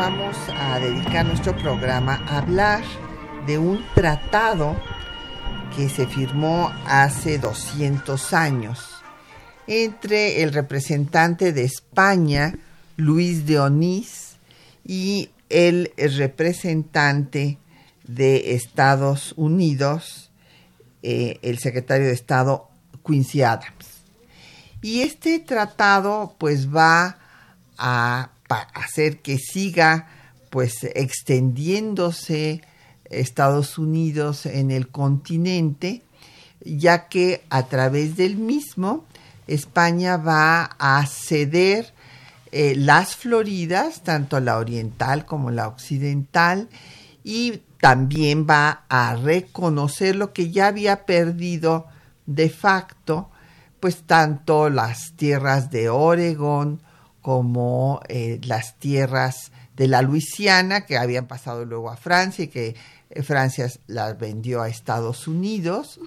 Vamos a dedicar nuestro programa a hablar de un tratado que se firmó hace 200 años entre el representante de España, Luis de Onís, y el representante de Estados Unidos, eh, el secretario de Estado Quincy Adams. Y este tratado pues va a hacer que siga pues extendiéndose Estados Unidos en el continente, ya que a través del mismo España va a ceder eh, las Floridas, tanto la oriental como la occidental, y también va a reconocer lo que ya había perdido de facto, pues tanto las tierras de Oregón como eh, las tierras de la Luisiana, que habían pasado luego a Francia y que eh, Francia las vendió a Estados Unidos.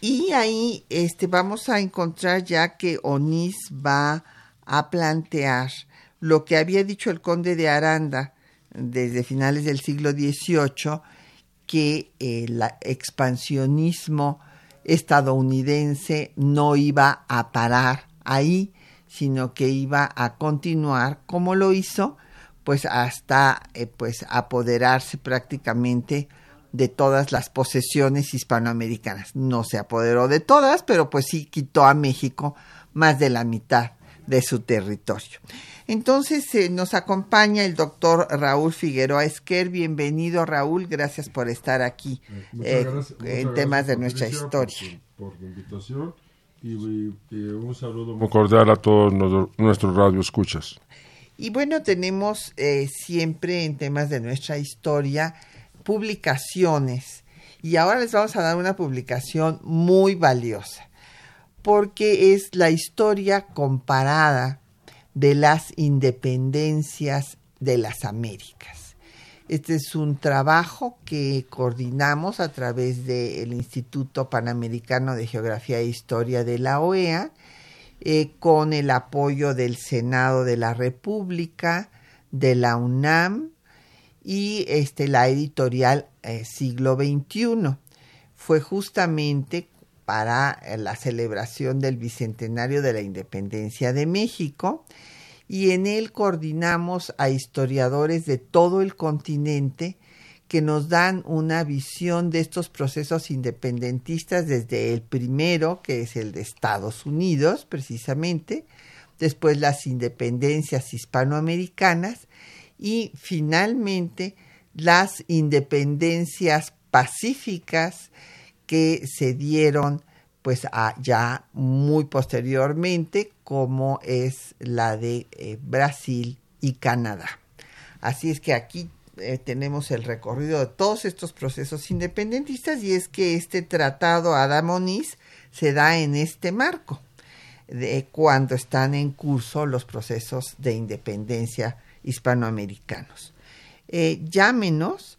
Y ahí este, vamos a encontrar ya que Onís va a plantear lo que había dicho el conde de Aranda desde finales del siglo XVIII, que el expansionismo estadounidense no iba a parar ahí, sino que iba a continuar como lo hizo, pues hasta eh, pues apoderarse prácticamente de todas las posesiones hispanoamericanas. No se apoderó de todas, pero pues sí quitó a México más de la mitad de su territorio. Entonces eh, nos acompaña el doctor Raúl Figueroa Esquer. Bienvenido Raúl, gracias por estar aquí eh, en temas de nuestra historia. Por, la invitación y, un saludo muy cordial a todos nuestros radioescuchas. Y bueno, tenemos eh, siempre en temas de nuestra historia publicaciones y ahora les vamos a dar una publicación muy valiosa porque es la historia comparada de las independencias de las Américas. Este es un trabajo que coordinamos a través del Instituto Panamericano de Geografía e Historia de la OEA, eh, con el apoyo del Senado de la República, de la UNAM y este, la editorial eh, Siglo XXI. Fue justamente para eh, la celebración del Bicentenario de la Independencia de México y en él coordinamos a historiadores de todo el continente que nos dan una visión de estos procesos independentistas desde el primero, que es el de Estados Unidos, precisamente, después las independencias hispanoamericanas y finalmente las independencias pacíficas que se dieron pues ya muy posteriormente como es la de eh, Brasil y Canadá. Así es que aquí eh, tenemos el recorrido de todos estos procesos independentistas y es que este tratado Adamonis se da en este marco de cuando están en curso los procesos de independencia hispanoamericanos. Eh, llámenos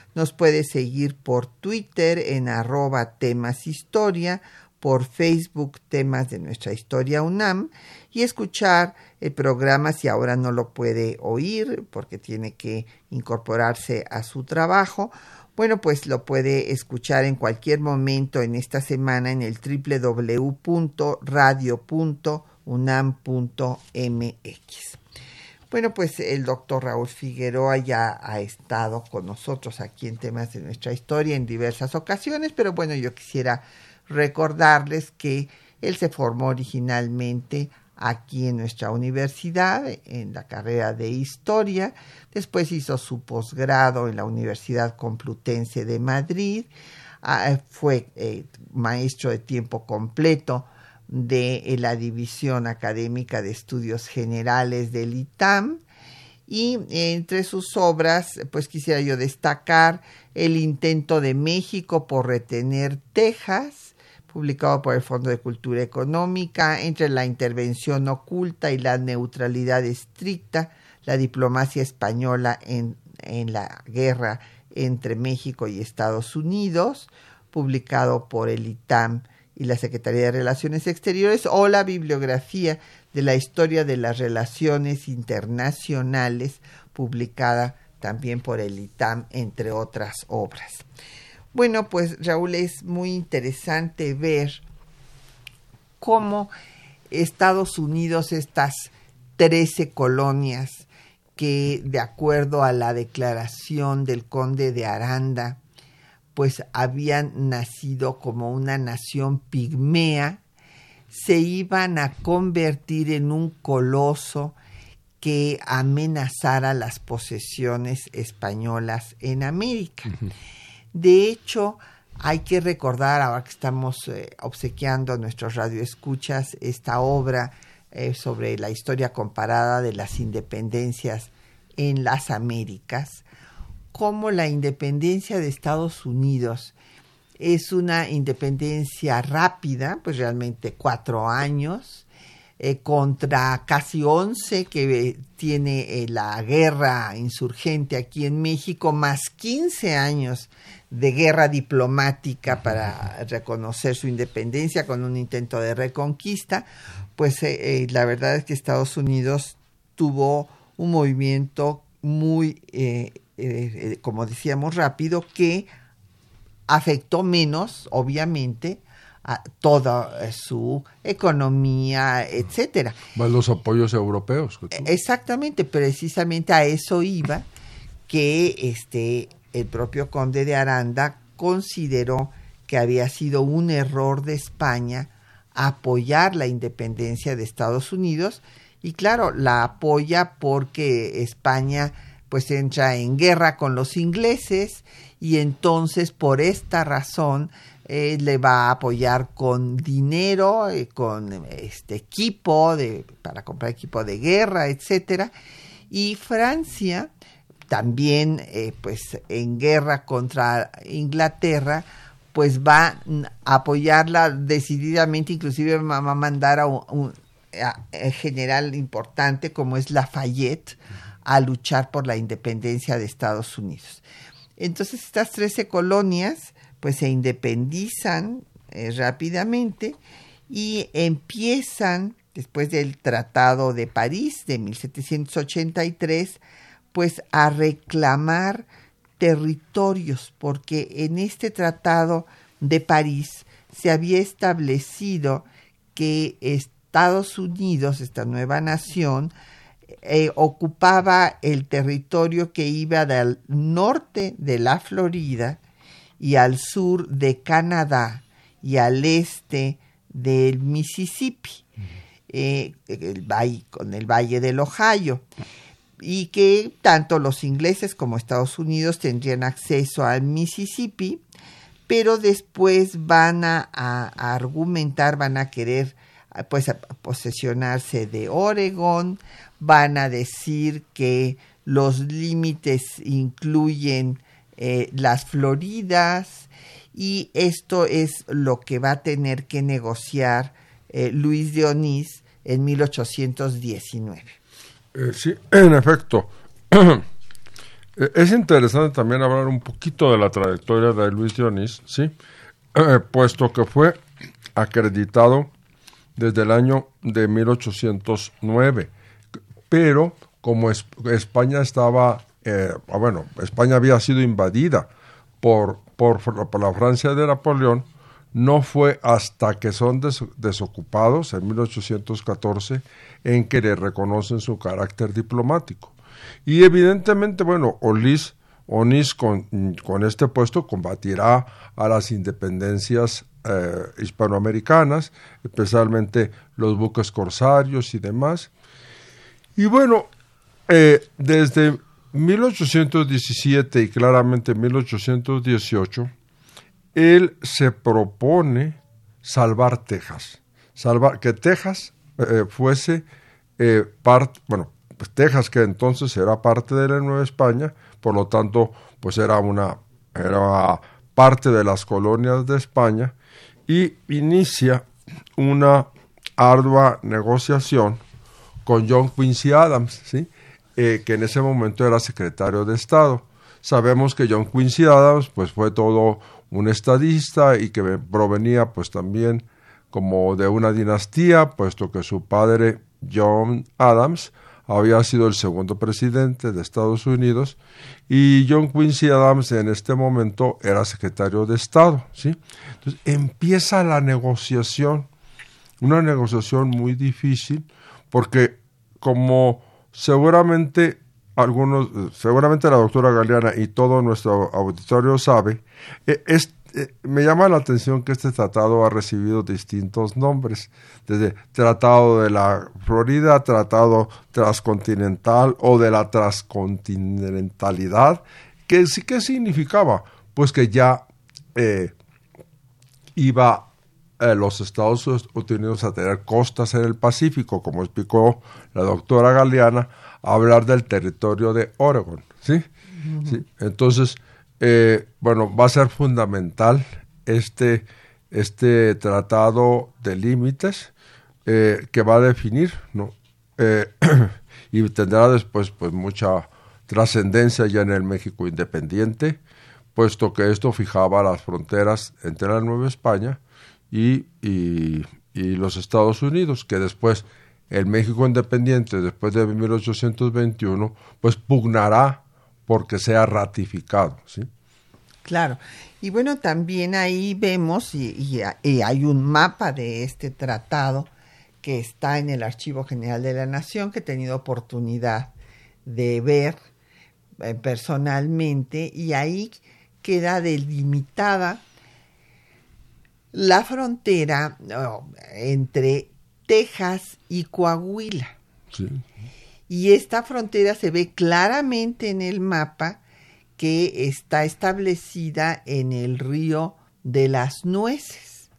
Nos puede seguir por Twitter en arroba temas historia, por Facebook temas de nuestra historia UNAM y escuchar el programa si ahora no lo puede oír porque tiene que incorporarse a su trabajo. Bueno, pues lo puede escuchar en cualquier momento en esta semana en el www.radio.unam.mx. Bueno, pues el doctor Raúl Figueroa ya ha estado con nosotros aquí en temas de nuestra historia en diversas ocasiones, pero bueno, yo quisiera recordarles que él se formó originalmente aquí en nuestra universidad, en la carrera de historia, después hizo su posgrado en la Universidad Complutense de Madrid, ah, fue eh, maestro de tiempo completo de eh, la División Académica de Estudios Generales del ITAM. Y entre sus obras, pues quisiera yo destacar el intento de México por retener Texas, publicado por el Fondo de Cultura Económica, entre la intervención oculta y la neutralidad estricta, la diplomacia española en, en la guerra entre México y Estados Unidos, publicado por el ITAM y la Secretaría de Relaciones Exteriores o la bibliografía de la historia de las relaciones internacionales publicada también por el ITAM, entre otras obras. Bueno, pues Raúl, es muy interesante ver cómo Estados Unidos, estas trece colonias que de acuerdo a la declaración del conde de Aranda, pues habían nacido como una nación pigmea, se iban a convertir en un coloso que amenazara las posesiones españolas en América. De hecho, hay que recordar, ahora que estamos eh, obsequiando a nuestros radioescuchas esta obra eh, sobre la historia comparada de las independencias en las Américas, cómo la independencia de Estados Unidos es una independencia rápida, pues realmente cuatro años, eh, contra casi once que tiene eh, la guerra insurgente aquí en México, más quince años de guerra diplomática para reconocer su independencia con un intento de reconquista, pues eh, la verdad es que Estados Unidos tuvo un movimiento muy eh, como decíamos, rápido, que afectó menos, obviamente, a toda eh, su economía, etcétera. Más los apoyos europeos. Exactamente, precisamente a eso iba que este el propio conde de Aranda consideró que había sido un error de España apoyar la independencia de Estados Unidos y claro, la apoya porque España pues entra en guerra con los ingleses y entonces por esta razón eh, le va a apoyar con dinero, eh, con este equipo de, para comprar equipo de guerra, etcétera. Y Francia también pues, pues en guerra contra Inglaterra pues va a apoyarla decididamente, inclusive va a mandar a un, general importante como es Lafayette a luchar por la independencia de Estados Unidos. Entonces estas 13 colonias pues se independizan eh, rápidamente y empiezan después del Tratado de París de 1783 pues a reclamar territorios porque en este Tratado de París se había establecido que Estados Unidos, esta nueva nación, eh, ocupaba el territorio que iba del norte de la Florida y al sur de Canadá y al este del Mississippi, eh, el valle, con el valle del Ohio, y que tanto los ingleses como Estados Unidos tendrían acceso al Mississippi, pero después van a, argumentar, van a querer pues a posesionarse de Oregon, van a decir que los límites incluyen eh, las Floridas y esto es lo que va a tener que negociar eh, Luis de Onís en 1819. Eh, sí, en efecto. es interesante también hablar un poquito de la trayectoria de Luis de Onís, ¿sí? puesto que fue acreditado desde el año de 1809 pero como España estaba, eh, ah, bueno, España había sido invadida por, por, la Francia de Napoleón, no fue hasta que son desocupados en 1814 en que le reconocen su carácter diplomático. Y evidentemente, bueno, Olis, Onis con, este puesto combatirá a las independencias eh, hispanoamericanas, especialmente los buques corsarios y demás. Y bueno, eh, desde 1817 y claramente 1818, él se propone salvar Texas, salvar que Texas eh, fuese eh, parte, bueno, pues Texas que entonces era parte de la Nueva España, por lo tanto, pues era una era parte de las colonias de España y inicia una ardua negociación con John Quincy Adams, ¿sí? Eh, que en ese momento era secretario de Estado. Sabemos que John Quincy Adams pues fue todo un estadista y que provenía pues también como de una dinastía, puesto que su padre John Adams había sido el segundo presidente de Estados Unidos y John Quincy Adams en este momento era secretario de Estado, ¿sí? Entonces empieza la negociación, una negociación muy difícil porque como seguramente algunos, seguramente la doctora Galeana y todo nuestro auditorio sabe, eh, eh, me llama la atención que este tratado ha recibido distintos nombres, desde Tratado de la Florida, Tratado Transcontinental o de la Transcontinentalidad, que sí que significaba, pues que ya eh, iba los Estados Unidos a tener costas en el Pacífico, como explicó la doctora Galeana, a hablar del territorio de Oregon. ¿sí? ¿Sí? Entonces, eh, bueno, va a ser fundamental este, este tratado de límites eh, que va a definir, ¿no? Eh, y tendrá después pues mucha trascendencia ya en el México independiente, puesto que esto fijaba las fronteras entre la Nueva España y, y, los Estados Unidos, que después el México independiente, después de 1821, pues pugnará porque sea ratificado. ¿sí? Claro. Y bueno, también ahí vemos, y, hay un mapa de este tratado que está en el Archivo General de la Nación, que he tenido oportunidad de ver eh, personalmente, y ahí queda delimitada la frontera entre Texas y Coahuila. Y esta frontera se ve claramente en el mapa que está establecida en el río de las nueces.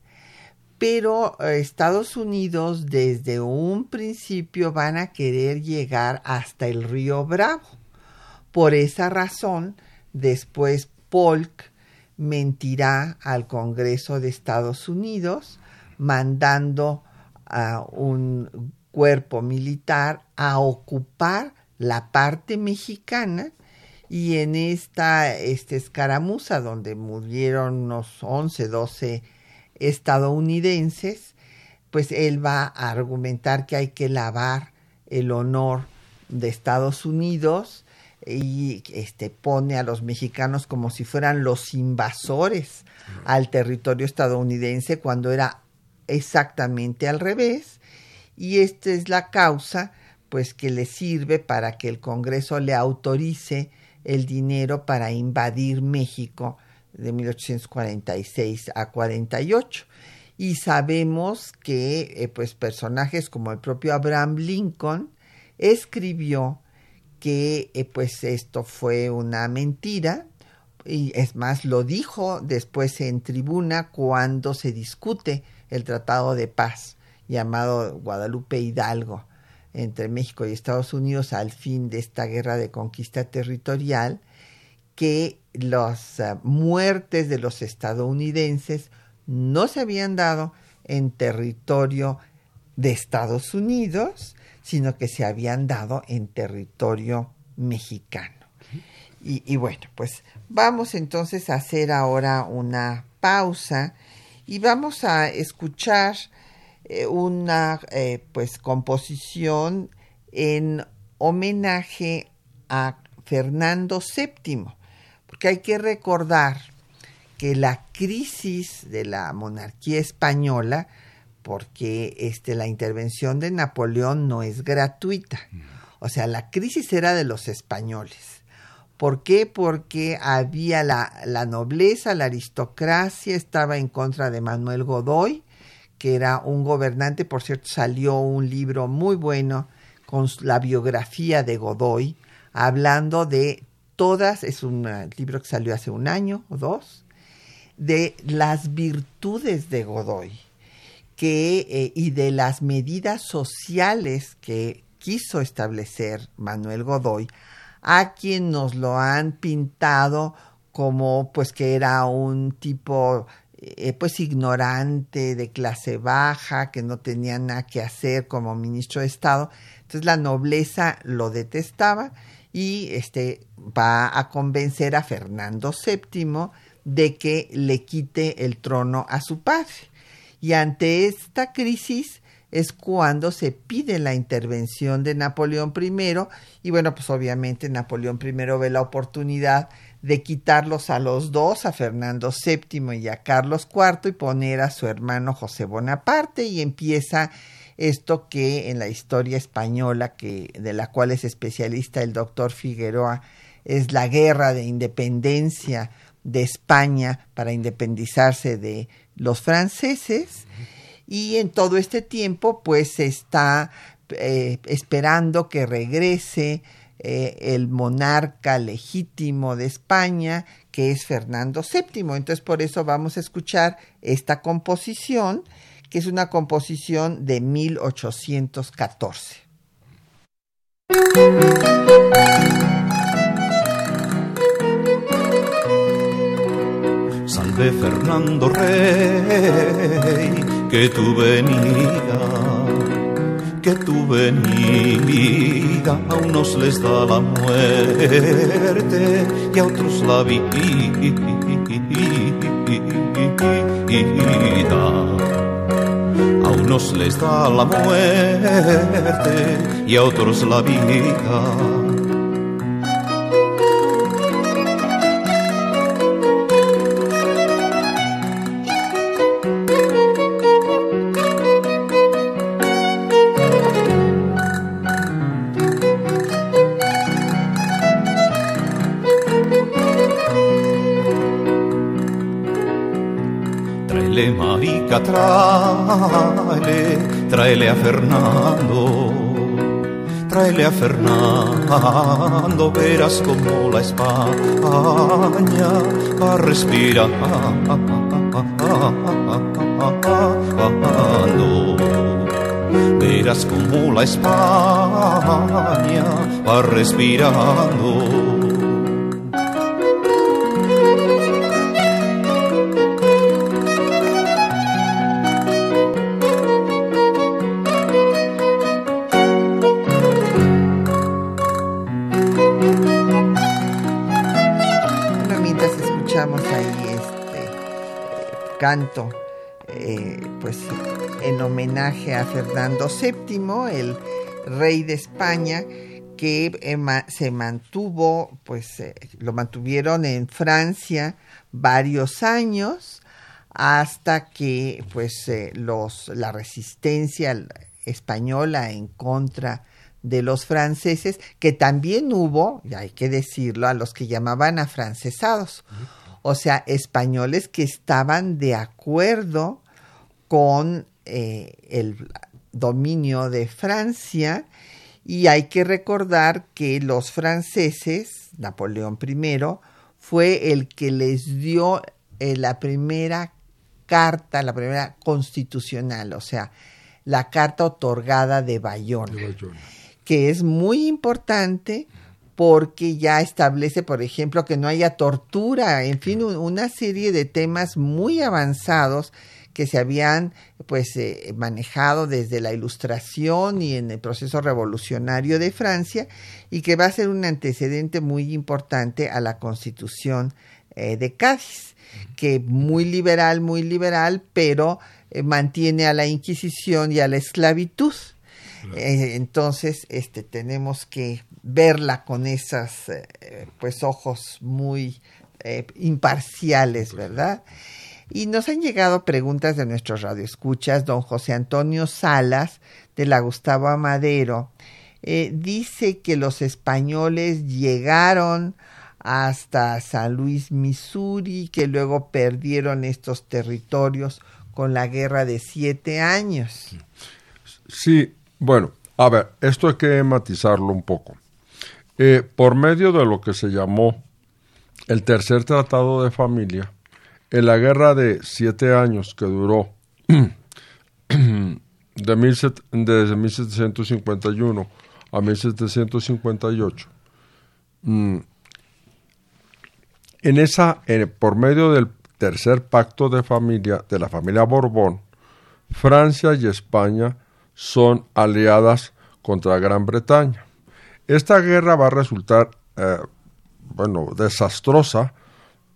Pero eh, Estados Unidos desde un principio van a querer llegar hasta el río Bravo. Por esa razón, después Polk mentirá al Congreso de Estados Unidos mandando a un cuerpo militar a ocupar la parte mexicana y en esta este, escaramuza donde murieron unos 11, 12 estadounidenses, pues él va a argumentar que hay que lavar el honor de Estados Unidos y este pone a los mexicanos como si fueran los invasores al territorio estadounidense cuando era exactamente al revés. Y esta es la causa pues que le sirve para que el Congreso le autorice el dinero para invadir México de 1846 a 48 y sabemos que eh, pues personajes como el propio Abraham Lincoln escribió que eh, pues esto fue una mentira y es más lo dijo después en tribuna cuando se discute el tratado de paz llamado Guadalupe Hidalgo entre México y Estados Unidos al fin de esta guerra de conquista territorial, que las eh, muertes de los estadounidenses no se habían dado en territorio de Estados Unidos, sino que se habían dado en territorio mexicano. Y, bueno, pues vamos entonces a hacer ahora una pausa y vamos a escuchar eh, una eh, pues composición en homenaje a Fernando VII, porque hay que recordar que la crisis de la monarquía española, porque este, la intervención de Napoleón no es gratuita. O sea, la crisis era de los españoles. ¿Por qué? Porque había la, la nobleza, la aristocracia estaba en contra de Manuel Godoy, que era un gobernante, por cierto, salió un libro muy bueno con la biografía de Godoy, hablando de todas, es un eh, libro que salió hace un año o dos, de las virtudes de Godoy eh, y de las medidas sociales que quiso establecer Manuel Godoy, a quien nos lo han pintado como pues que era un tipo eh, pues ignorante, de clase baja, que no tenía nada que hacer como ministro de Estado. Entonces la nobleza lo detestaba y este va a convencer a Fernando VII de que le quite el trono a su padre. Y ante esta crisis es cuando se pide la intervención de Napoleón I y bueno, pues obviamente Napoleón I ve la oportunidad de quitarlos a los dos, a Fernando VII y a Carlos IV y poner a su hermano José Bonaparte. Y empieza esto que en la historia española que de la cual es especialista el doctor Figueroa es la guerra de independencia de España para independizarse de los franceses y en todo este tiempo pues se está eh, esperando que regrese eh, el monarca legítimo de España que es Fernando VII. Entonces por eso vamos a escuchar esta composición que es una composición de 1814. Salve Fernando Rey, que tu venida, que tu venida a unos les da la muerte y a otros la vida. A unos les da la muerte y a otros la vida tráele, tráele a Fernando, tráele a Fernando, verás como la España va a respirar. Verás como la España va respirando eh, pues en homenaje a Fernando VII, el rey de España, que se mantuvo, pues eh, lo mantuvieron en Francia varios años hasta que pues eh, la resistencia española en contra de los franceses, que también hubo, y hay que decirlo, a los que llamaban afrancesados o sea, españoles que estaban de acuerdo con eh, el dominio de Francia y hay que recordar que los franceses, Napoleón I, fue el que les dio eh, la primera carta, la primera constitucional, o sea, la carta otorgada de Bayona, de Bayona. que es muy importante porque ya establece, por ejemplo, que no haya tortura, en fin, una serie de temas muy avanzados que se habían pues eh, manejado desde la ilustración y en el proceso revolucionario de Francia y que va a ser un antecedente muy importante a la constitución eh, de Cádiz, que muy liberal, muy liberal, pero eh, mantiene a la Inquisición y a la esclavitud. entonces, este, tenemos que verla con esas eh, pues ojos muy eh, imparciales, ¿verdad? Y nos han llegado preguntas de nuestros radioescuchas. Don José Antonio Salas, de la Gustavo Amadero, eh, dice que los españoles llegaron hasta San Luis, Missouri, que luego perdieron estos territorios con la guerra de siete años. Sí, bueno, a ver, esto hay que matizarlo un poco. Eh, por medio de lo que se llamó el tercer tratado de familia, en la guerra de siete años que duró de mil desde 1751 a 1758, mm, en esa, por medio del tercer pacto de familia de la familia Borbón, Francia y España son aliadas contra Gran Bretaña. Esta guerra va a resultar, eh, bueno, desastrosa.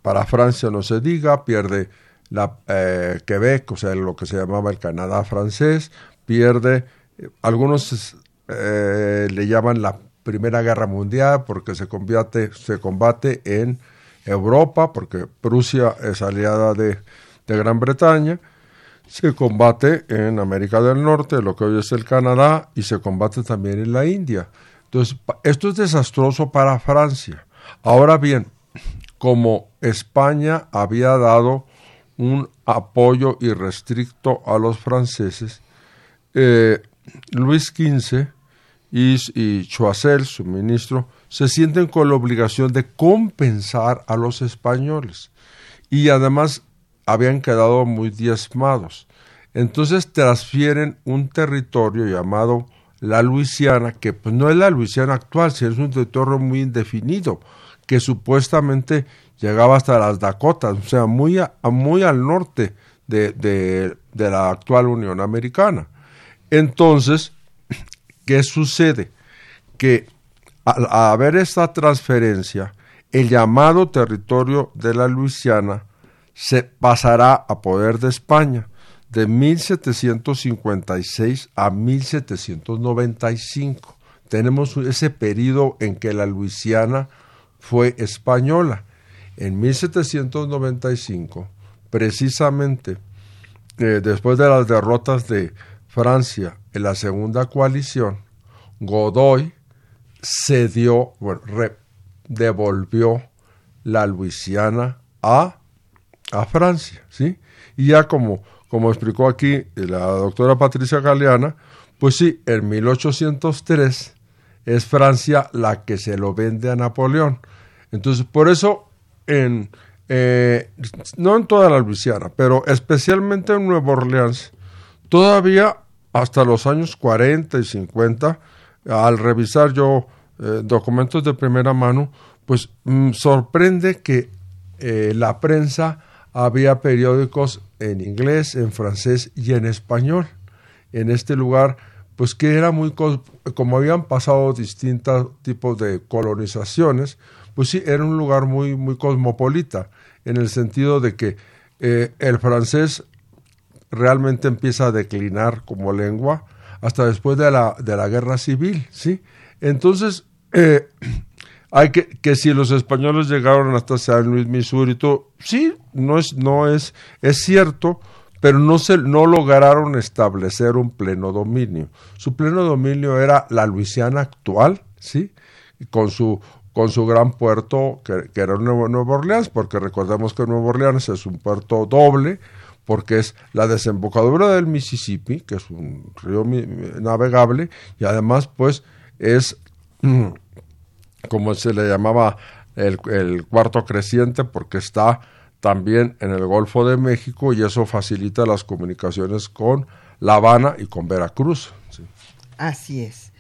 Para Francia no se diga, pierde la eh, Quebec, o sea, lo que se llamaba el Canadá francés, pierde, eh, algunos le llaman la Primera Guerra Mundial porque se, combate, se combate en Europa, porque Prusia es aliada de, de Gran Bretaña, se combate en América del Norte, lo que hoy es el Canadá, y se combate también en la India. Entonces, esto es desastroso para Francia. Ahora bien, como España había dado un apoyo irrestricto a los franceses, eh, Luis XV y, y Choiseul, su ministro, se sienten con la obligación de compensar a los españoles. Y además habían quedado muy diezmados. Entonces transfieren un territorio llamado la Luisiana, que pues no es la Luisiana actual, sino es un territorio muy indefinido, que supuestamente llegaba hasta las Dakotas, o sea, muy, muy al norte de, de la actual Unión Americana. Entonces, ¿qué sucede? Que al haber esta transferencia, el llamado territorio de la Luisiana se pasará a poder de España de 1756 a 1795. Tenemos ese periodo en que la Luisiana fue española. En 1795, precisamente eh, después de las derrotas de Francia en la segunda coalición, Godoy cedió, bueno, devolvió la Luisiana a a Francia, ¿sí? Y ya como, como explicó aquí la doctora Patricia Galeana, pues sí, en 1803 es Francia la que se lo vende a Napoleón. Entonces, por eso, en, eh, no en toda la Luisiana, pero especialmente en Nueva Orleans, todavía hasta los años 40 y 50, al revisar yo eh, documentos de primera mano, pues mm, sorprende que eh, la prensa había periódicos en inglés, en francés y en español. En este lugar, pues que era muy, como habían pasado distintos tipos de colonizaciones, pues sí, era un lugar muy, muy cosmopolita, en el sentido de que eh, el francés realmente empieza a declinar como lengua hasta después de la, de la guerra civil, ¿sí? Entonces, eh, hay que, que si los españoles llegaron hasta San Luis, Missouri, todo, sí, no es, no es, es cierto, pero no, se, no lograron establecer un pleno dominio. Su pleno dominio era la Luisiana actual, ¿sí? Con su, con su gran puerto, que, que era Nueva, Nueva Orleans, porque recordemos que Nueva Orleans es un puerto doble, porque es la desembocadura del Mississippi, que es un río navegable, y además, pues, es como se le llamaba el, cuarto creciente, porque está también en el Golfo de México y eso facilita las comunicaciones con La Habana y con Veracruz. Así es.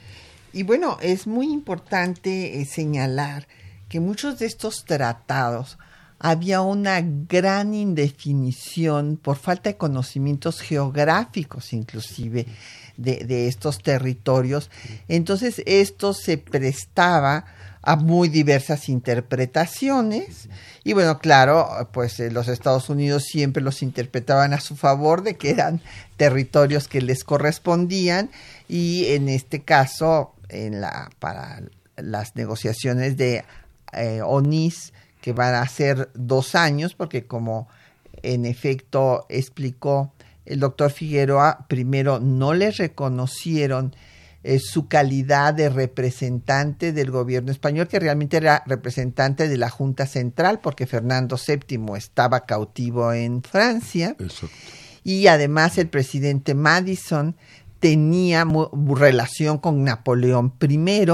Y bueno, es muy importante eh, señalar que muchos de estos tratados había una gran indefinición por falta de conocimientos geográficos inclusive de, de estos territorios. Entonces esto se prestaba a muy diversas interpretaciones. Y bueno, claro, pues eh, los Estados Unidos siempre los interpretaban a su favor de que eran territorios que les correspondían y en este caso, en la, para las negociaciones de eh, ONIS, que van a ser dos años, porque como en efecto explicó el doctor Figueroa, primero no le reconocieron eh, su calidad de representante del gobierno español, que realmente era representante de la Junta Central, porque Fernando VII estaba cautivo en Francia. Y además el presidente Madison tenía relación con Napoleón I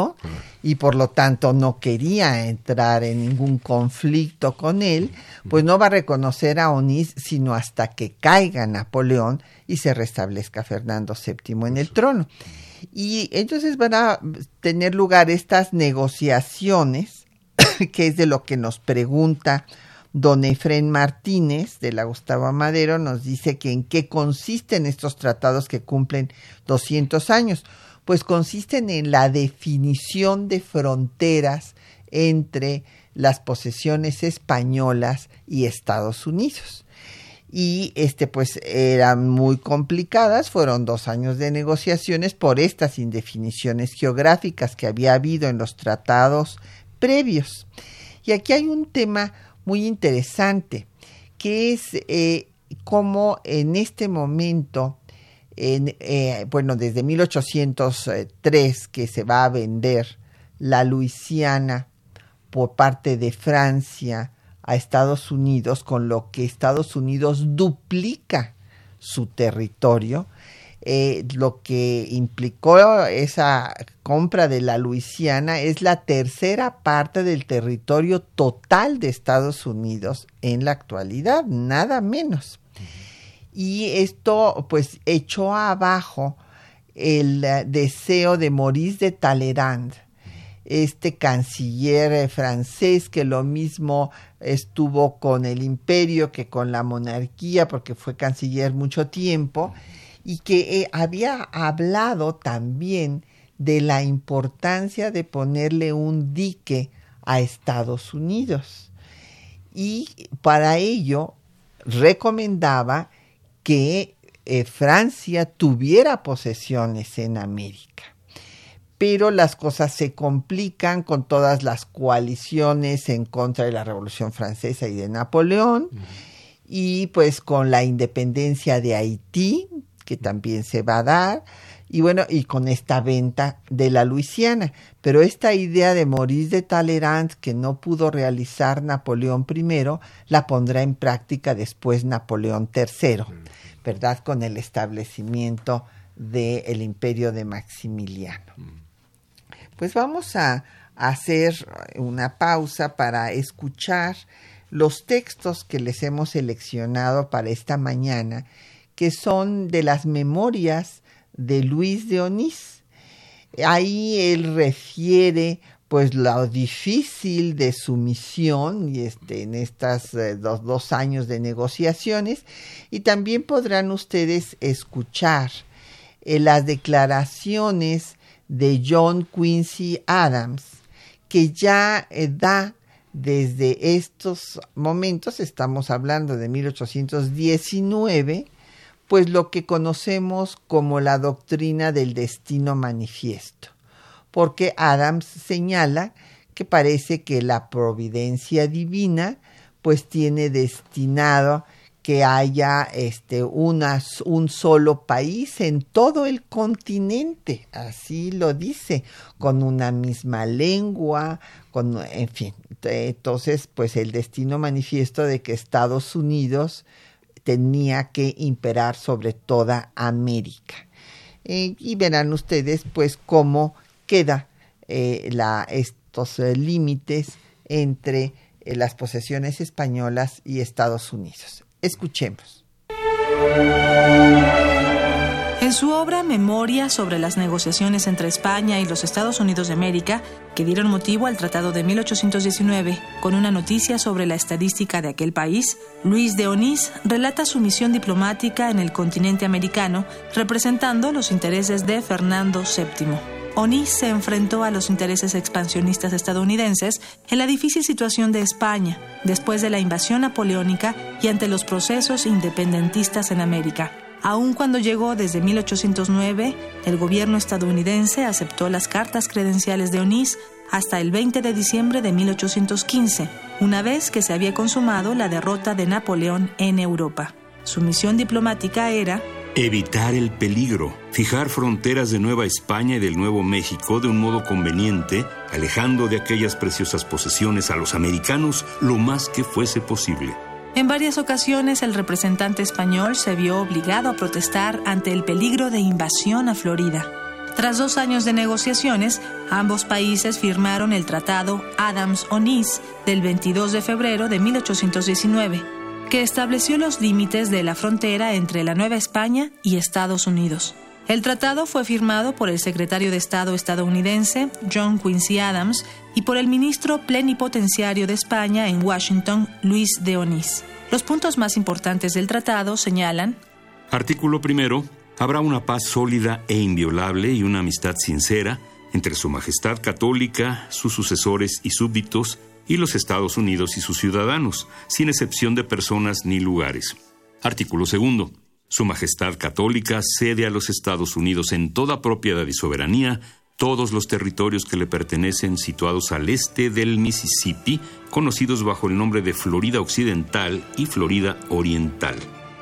y por lo tanto no quería entrar en ningún conflicto con él, pues no va a reconocer a Onís sino hasta que caiga Napoleón y se restablezca Fernando VII en el trono. Y entonces van a tener lugar estas negociaciones, que es de lo que nos pregunta Don Efren Martínez de la Gustavo Madero nos dice que en qué consisten estos tratados que cumplen 200 años. Pues consisten en la definición de fronteras entre las posesiones españolas y Estados Unidos. Y este pues eran muy complicadas, fueron dos años de negociaciones por estas indefiniciones geográficas que había habido en los tratados previos. Y aquí hay un tema muy interesante, que es eh, cómo en este momento, en, eh, bueno, desde 1803 que se va a vender la Luisiana por parte de Francia a Estados Unidos, con lo que Estados Unidos duplica su territorio, eh, lo que implicó esa compra de la Luisiana es la tercera parte del territorio total de Estados Unidos en la actualidad, nada menos. Y esto pues echó abajo el eh, deseo de Maurice de Talleyrand, este canciller eh, francés que lo mismo estuvo con el imperio que con la monarquía porque fue canciller mucho tiempo y que eh, había hablado también de la importancia de ponerle un dique a Estados Unidos. Y para ello recomendaba que eh, Francia tuviera posesiones en América. Pero las cosas se complican con todas las coaliciones en contra de la Revolución Francesa y de Napoleón, y pues con la independencia de Haití, que también se va a dar, y bueno, y con esta venta de la Luisiana. Pero esta idea de Maurice de Talleyrand que no pudo realizar Napoleón I, la pondrá en práctica después Napoleón III, ¿verdad? Con el establecimiento del imperio de Maximiliano. Pues vamos a hacer una pausa para escuchar los textos que les hemos seleccionado para esta mañana que son de las memorias de Luis de Onís. Ahí él refiere pues lo difícil de su misión y este, en estas eh, dos, años de negociaciones y también podrán ustedes escuchar eh, las declaraciones de John Quincy Adams que ya eh, da desde estos momentos, estamos hablando de 1819, pues lo que conocemos como la doctrina del destino manifiesto, porque Adams señala que parece que la providencia divina pues tiene destinado que haya este un solo país en todo el continente, así lo dice, con una misma lengua, con en fin, entonces pues el destino manifiesto de que Estados Unidos tenía que imperar sobre toda América. Eh, y verán ustedes pues cómo queda eh, la, estos eh, límites entre las posesiones españolas y Estados Unidos. Escuchemos. En su obra Memoria sobre las negociaciones entre España y los Estados Unidos de América, que dieron motivo al Tratado de 1819, con una noticia sobre la estadística de aquel país, Luis de Onís relata su misión diplomática en el continente americano, representando los intereses de Fernando VII. Onís se enfrentó a los intereses expansionistas estadounidenses en la difícil situación de España, después de la invasión napoleónica y ante los procesos independentistas en América. Aun cuando llegó desde 1809, el gobierno estadounidense aceptó las cartas credenciales de Onís hasta el 20 de diciembre de 1815, una vez que se había consumado la derrota de Napoleón en Europa. Su misión diplomática era Evitar el peligro, fijar fronteras de Nueva España y del Nuevo México de un modo conveniente, alejando de aquellas preciosas posesiones a los americanos lo más que fuese posible. En varias ocasiones el representante español se vio obligado a protestar ante el peligro de invasión a Florida. Tras dos años de negociaciones, ambos países firmaron el Tratado Adams-Onís del 22 de febrero de 1819, que estableció los límites de la frontera entre la Nueva España y Estados Unidos. El tratado fue firmado por el secretario de Estado estadounidense John Quincy Adams y por el ministro plenipotenciario de España en Washington, Luis de Onís. Los puntos más importantes del tratado señalan Artículo primero. Habrá una paz sólida e inviolable y una amistad sincera entre Su Majestad Católica, sus sucesores y súbditos, y los Estados Unidos y sus ciudadanos, sin excepción de personas ni lugares. Artículo segundo. Su Majestad Católica cede a los Estados Unidos en toda propiedad y soberanía todos los territorios que le pertenecen situados al este del Mississippi, conocidos bajo el nombre de Florida Occidental y Florida Oriental.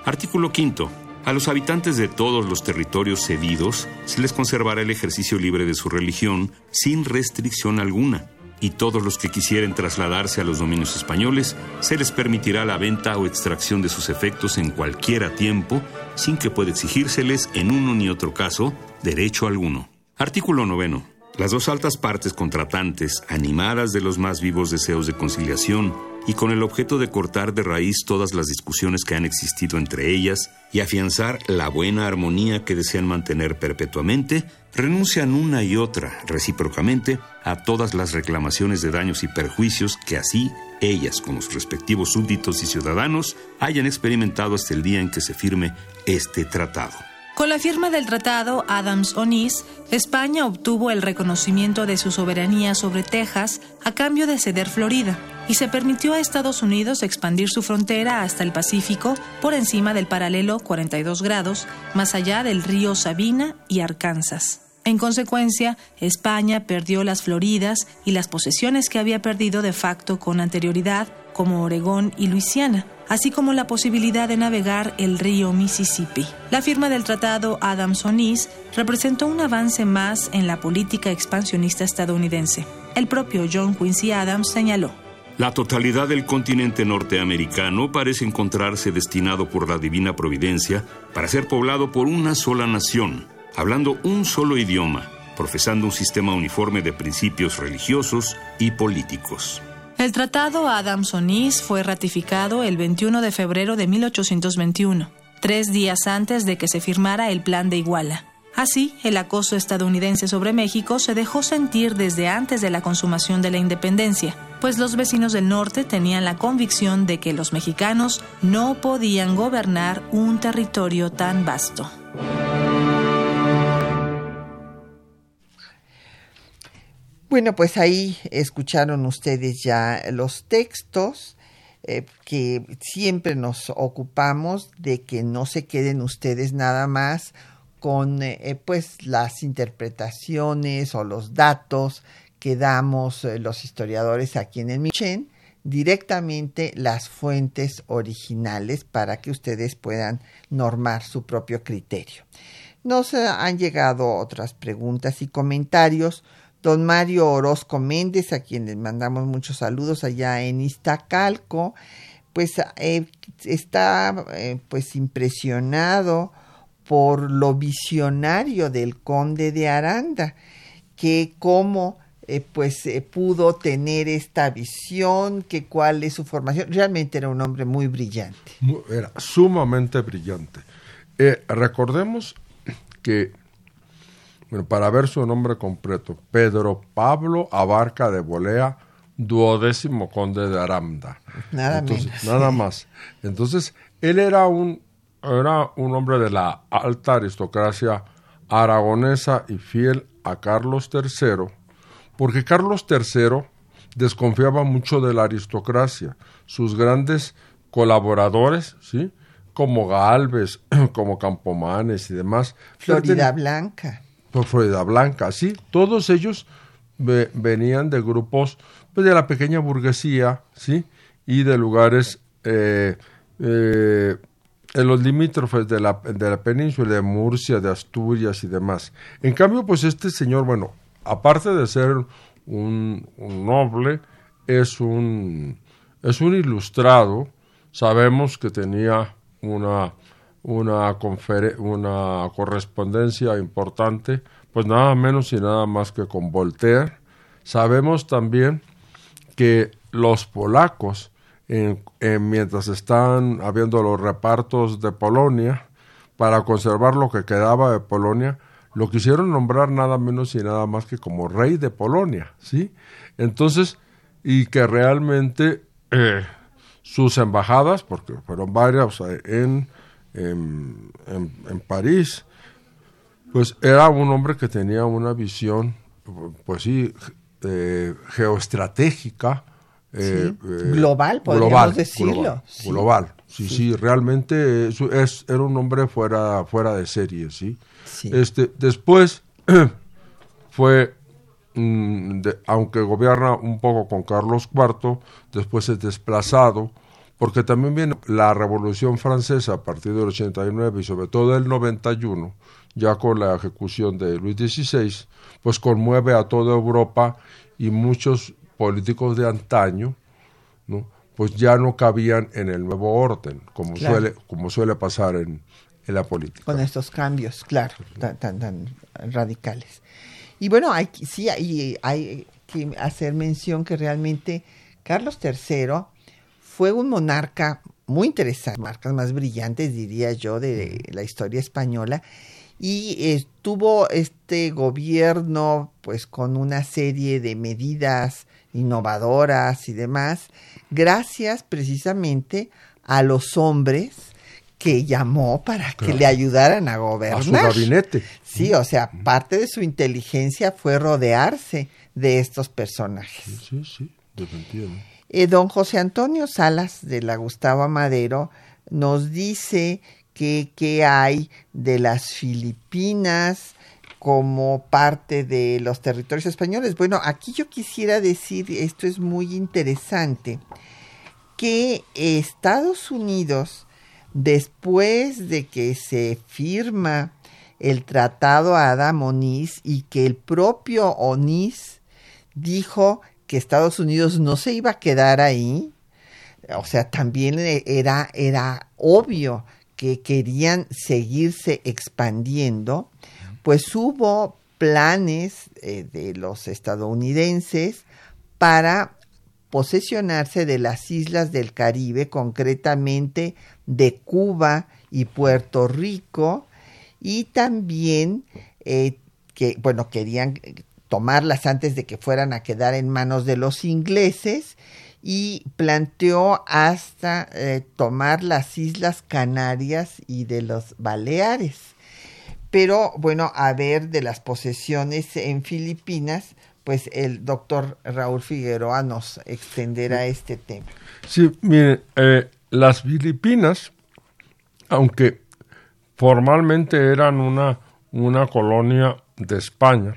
Artículo quinto. A los habitantes de todos los territorios cedidos se les conservará el ejercicio libre de su religión sin restricción alguna, y todos los que quisieren trasladarse a los dominios españoles se les permitirá la venta o extracción de sus efectos en cualquiera tiempo, sin que pueda exigírseles en uno ni otro caso derecho alguno. Artículo noveno. Las dos altas partes contratantes, animadas de los más vivos deseos de conciliación, y con el objeto de cortar de raíz todas las discusiones que han existido entre ellas y afianzar la buena armonía que desean mantener perpetuamente, renuncian una y otra, recíprocamente, a todas las reclamaciones de daños y perjuicios que así ellas, con sus respectivos súbditos y ciudadanos, hayan experimentado hasta el día en que se firme este tratado. Con la firma del Tratado Adams-Onís, España obtuvo el reconocimiento de su soberanía sobre Texas a cambio de ceder Florida y se permitió a Estados Unidos expandir su frontera hasta el Pacífico por encima del paralelo 42 grados, más allá del río Sabina y Arkansas. En consecuencia, España perdió las Floridas y las posesiones que había perdido de facto con anterioridad, como Oregón y Luisiana, así como la posibilidad de navegar el río Mississippi. La firma del Tratado Adams-Onís representó un avance más en la política expansionista estadounidense. El propio John Quincy Adams señaló. La totalidad del continente norteamericano parece encontrarse destinado por la divina providencia para ser poblado por una sola nación, hablando un solo idioma, profesando un sistema uniforme de principios religiosos y políticos. El Tratado Adams-Onís fue ratificado el 21 de febrero de 1821, tres días antes de que se firmara el Plan de Iguala. Así, el acoso estadounidense sobre México se dejó sentir desde antes de la consumación de la independencia, pues los vecinos del norte tenían la convicción de que los mexicanos no podían gobernar un territorio tan vasto. Bueno, pues ahí escucharon ustedes ya los textos eh, que siempre nos ocupamos de que no se queden ustedes nada más con eh, pues las interpretaciones o los datos que damos eh, los historiadores aquí en el Michen, directamente las fuentes originales para que ustedes puedan normar su propio criterio. Nos han llegado otras preguntas y comentarios don Mario Orozco Méndez, a quien les mandamos muchos saludos allá en Iztacalco, pues eh, está eh, pues impresionado por lo visionario del conde de Aranda, que cómo eh, pues pudo tener esta visión, que cuál es su formación. Realmente era un hombre muy brillante. Era sumamente brillante. recordemos que bueno, para ver su nombre completo, Pedro Pablo Abarca de Bolea, duodécimo conde de Aramda. Nada menos. Nada más. Entonces, él era un, era un hombre de la alta aristocracia aragonesa y fiel a Carlos III, porque Carlos III desconfiaba mucho de la aristocracia. Sus grandes colaboradores, ¿sí? como Galvez, como Campomanes y demás. Florida Blanca por Florida Blanca, sí, todos ellos venían de grupos pues, de la pequeña burguesía, ¿sí? Y de lugares eh, eh, en los limítrofes de la, de la península, de Murcia, de Asturias y demás. En cambio, pues este señor, bueno, aparte de ser un, noble, es un, es un ilustrado. Sabemos que tenía una, una, una correspondencia importante, pues nada menos y nada más que con Voltaire. Sabemos también que los polacos mientras están habiendo los repartos de Polonia, para conservar lo que quedaba de Polonia, lo quisieron nombrar nada menos y nada más que como rey de Polonia, ¿sí? Entonces, y que realmente eh, sus embajadas, porque fueron varias en, en, en, París, pues era un hombre que tenía una visión, pues sí, eh, geoestratégica, eh, eh, global, podríamos decirlo. Global, sí. sí, realmente es, era un hombre fuera, fuera de serie, ¿sí? Este, después fue, mm, aunque gobierna un poco con Carlos IV, después es desplazado, porque también viene la Revolución Francesa a partir del 89 y sobre todo del 91, ya con la ejecución de Luis XVI, pues conmueve a toda Europa y muchos políticos de antaño, ¿no? pues ya no cabían en el nuevo orden, como, suele, como suele pasar en, la política. Con estos cambios, claro, tan, tan, radicales. Y bueno, hay, sí, hay, hay que hacer mención que realmente Carlos III fue un monarca muy interesante, marcas más brillantes, diría yo, de la historia española, y estuvo este gobierno pues con una serie de medidas innovadoras y demás, gracias precisamente a los hombres que llamó para que le ayudaran a gobernar. A su gabinete. Sí, o sea, parte de su inteligencia fue rodearse de estos personajes. Sí, sí, definitivamente. Eh, don José Antonio Salas de la Gustavo Madero nos dice que, que hay de las Filipinas, como parte de los territorios españoles. Bueno, aquí yo quisiera decir, esto es muy interesante, que Estados Unidos, después de que se firma el tratado Adam Onís y que el propio Onís dijo que Estados Unidos no se iba a quedar ahí, o sea, también era, era obvio que querían seguirse expandiendo, pues hubo planes eh, de los estadounidenses para posesionarse de las islas del Caribe, concretamente de Cuba y Puerto Rico, y también eh, que, bueno, querían tomarlas antes de que fueran a quedar en manos de los ingleses y planteó hasta eh, tomar las Islas Canarias y de los Baleares. Pero bueno, a ver de las posesiones en Filipinas, pues el doctor Raúl Figueroa nos extenderá este tema. Sí, mire, eh, las Filipinas, aunque formalmente eran una, una colonia de España,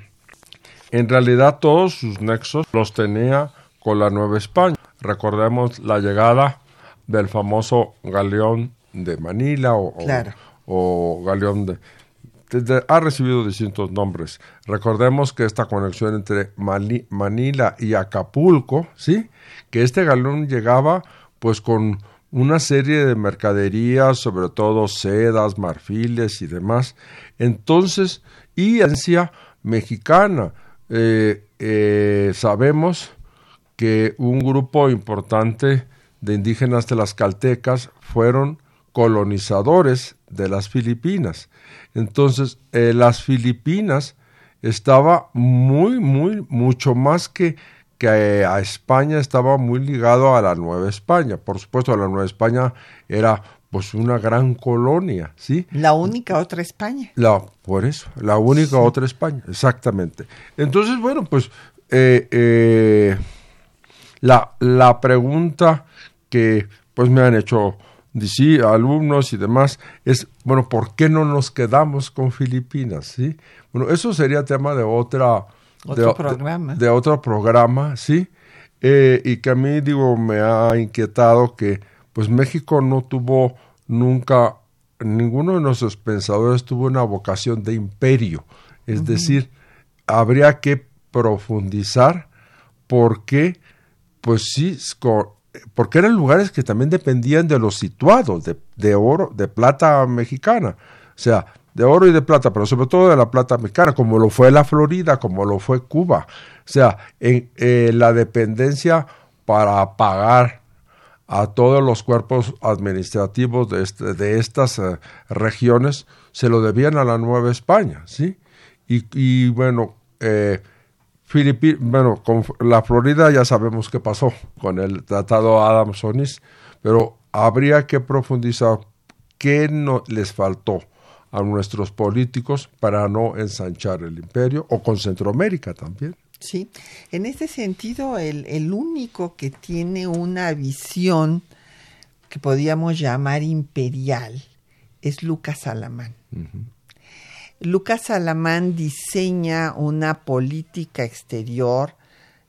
en realidad todos sus nexos los tenía con la Nueva España. Recordemos la llegada del famoso galeón de Manila o, o galeón de, ha recibido distintos nombres. Recordemos que esta conexión entre Manila y Acapulco, ¿sí? Que este galón llegaba pues con una serie de mercaderías, sobre todo sedas, marfiles y demás. Entonces, y ancia mexicana. Eh, eh, sabemos que un grupo importante de indígenas de las caltecas fueron colonizadores de las Filipinas. Entonces, eh, las Filipinas estaba muy, muy, mucho más que, que a España estaba muy ligado a la Nueva España. Por supuesto, la Nueva España era pues una gran colonia, ¿sí? La única otra España. La, por eso, la única otra España, exactamente. Entonces, bueno, pues eh, eh, la, la pregunta que pues me han hecho sí, alumnos y demás, es, bueno, ¿por qué no nos quedamos con Filipinas? ¿sí? Bueno, eso sería tema de otra, Otro de, programa. De, otro programa, sí. Eh, y que a mí, digo, me ha inquietado que pues México no tuvo nunca, ninguno de nuestros pensadores tuvo una vocación de imperio. Es decir, habría que profundizar porque, pues sí, porque eran lugares que también dependían de los situados, de, de oro, de plata mexicana. O sea, de oro y de plata, pero sobre todo de la plata mexicana, como lo fue la Florida, como lo fue Cuba. O sea, en, eh, la dependencia para pagar a todos los cuerpos administrativos de, este, de estas eh, regiones se lo debían a la Nueva España, ¿sí? Y, bueno, eh, bueno, con la Florida ya sabemos qué pasó con el Tratado Adams-Onis, pero habría que profundizar qué no les faltó a nuestros políticos para no ensanchar el imperio o con Centroamérica también. Sí, en este sentido, el, el único que tiene una visión que podríamos llamar imperial es Lucas Alamán. Lucas Alamán diseña una política exterior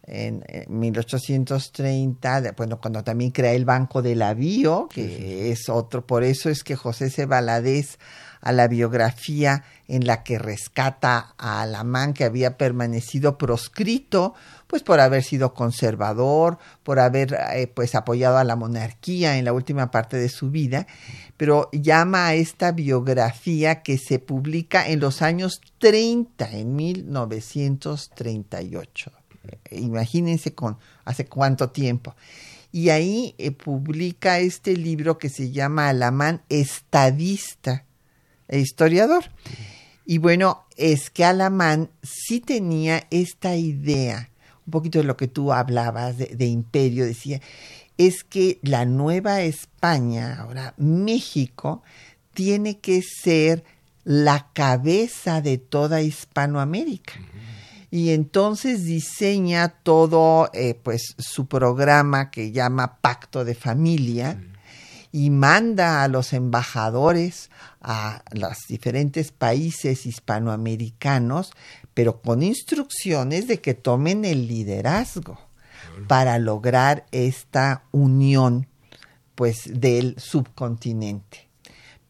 en, 1830, bueno, cuando también crea el Banco del Avío, que es otro, por eso es que José C. Valadez a la biografía en la que rescata a Alamán, que había permanecido proscrito, pues por haber sido conservador, por haber eh, pues apoyado a la monarquía en la última parte de su vida, pero llama a esta biografía que se publica en los años 30, en 1938. Imagínense con hace cuánto tiempo. Y ahí eh, publica este libro que se llama Alamán Estadista, e historiador. Y bueno, es que Alamán sí tenía esta idea, un poquito de lo que tú hablabas de, imperio, decía, es que la nueva España, ahora México, tiene que ser la cabeza de toda Hispanoamérica. Y entonces diseña todo, eh, pues, su programa que llama Pacto de Familia y manda a los embajadores a los diferentes países hispanoamericanos, pero con instrucciones de que tomen el liderazgo para lograr esta unión pues del subcontinente.